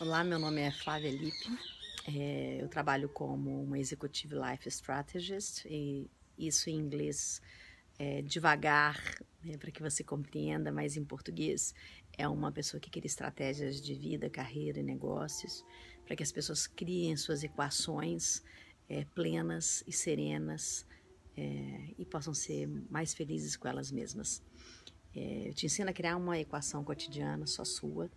Olá, meu nome é Flávia Lippe. É, eu trabalho como uma Executive Life Strategist e isso em inglês é, devagar, né, para que você compreenda, mas em português é uma pessoa que cria estratégias de vida, carreira e negócios para que as pessoas criem suas equações é, plenas e serenas é, e possam ser mais felizes com elas mesmas. É, eu te ensino a criar uma equação cotidiana só sua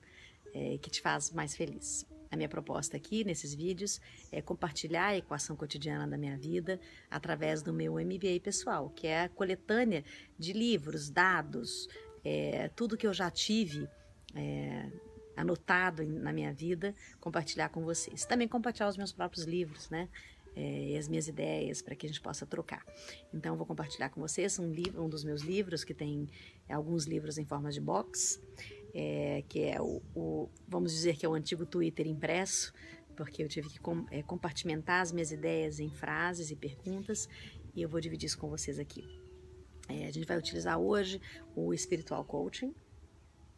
é, que te faz mais feliz. A minha proposta aqui nesses vídeos é compartilhar a equação cotidiana da minha vida através do meu MBA pessoal, que é a coletânea de livros, dados, é, tudo que eu já tive é, anotado na minha vida, compartilhar com vocês. Também compartilhar os meus próprios livros, né? É, e as minhas ideias para que a gente possa trocar. Então, vou compartilhar com vocês um livro, um dos meus livros que tem alguns livros em forma de box é, que é o, o, vamos dizer que é o antigo Twitter impresso, porque eu tive que com, é, compartimentar as minhas ideias em frases e perguntas, e eu vou dividir isso com vocês aqui. É, a gente vai utilizar hoje o Spiritual Coaching,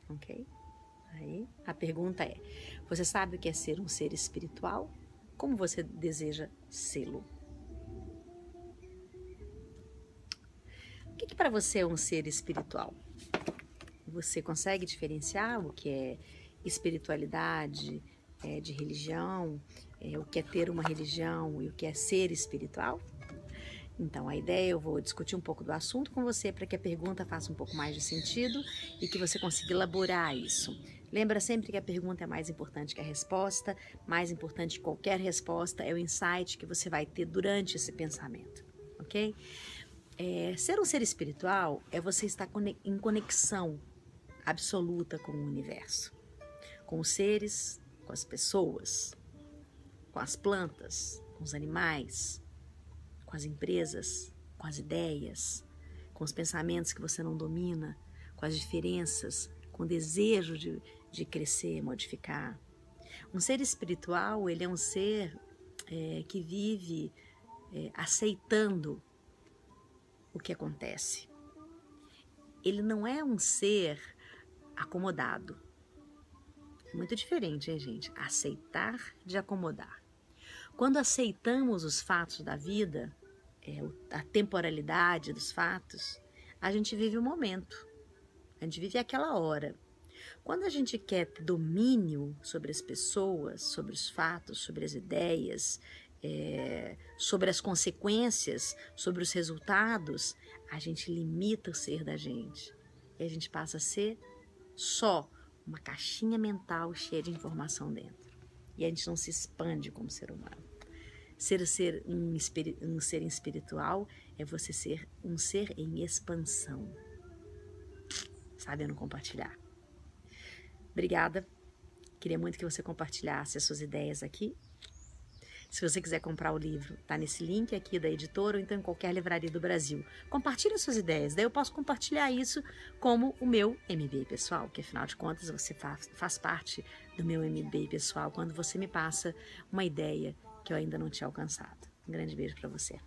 ok? Aí, a pergunta é: você sabe o que é ser um ser espiritual? Como você deseja sê-lo? O que, que para você é um ser espiritual? Você consegue diferenciar o que é espiritualidade é, de religião, é, o que é ter uma religião e o que é ser espiritual? Então, a ideia eu vou discutir um pouco do assunto com você para que a pergunta faça um pouco mais de sentido e que você consiga elaborar isso. Lembra sempre que a pergunta é mais importante que a resposta, mais importante que qualquer resposta é o insight que você vai ter durante esse pensamento, ok? É, ser um ser espiritual é você estar em conexão absoluta com o universo, com os seres, com as pessoas, com as plantas, com os animais, com as empresas, com as ideias, com os pensamentos que você não domina, com as diferenças, com o desejo de, de crescer, modificar. Um ser espiritual, ele é um ser é, que vive é, aceitando o que acontece. Ele não é um ser acomodado. Muito diferente, hein, gente? Aceitar de acomodar. Quando aceitamos os fatos da vida, é, a temporalidade dos fatos, a gente vive o momento, a gente vive aquela hora. Quando a gente quer domínio sobre as pessoas, sobre os fatos, sobre as ideias, é, sobre as consequências, sobre os resultados, a gente limita o ser da gente. E a gente passa a ser só uma caixinha mental cheia de informação dentro. E a gente não se expande como ser humano. Ser, ser um, um ser espiritual é você ser um ser em expansão. Sabendo compartilhar. Obrigada. Queria muito que você compartilhasse as suas ideias aqui se você quiser comprar o livro, tá nesse link aqui da editora ou então em qualquer livraria do Brasil. Compartilhe suas ideias, daí eu posso compartilhar isso como o meu MBA pessoal, que afinal de contas você faz, faz parte do meu MBA pessoal quando você me passa uma ideia que eu ainda não tinha alcançado. Um grande beijo para você.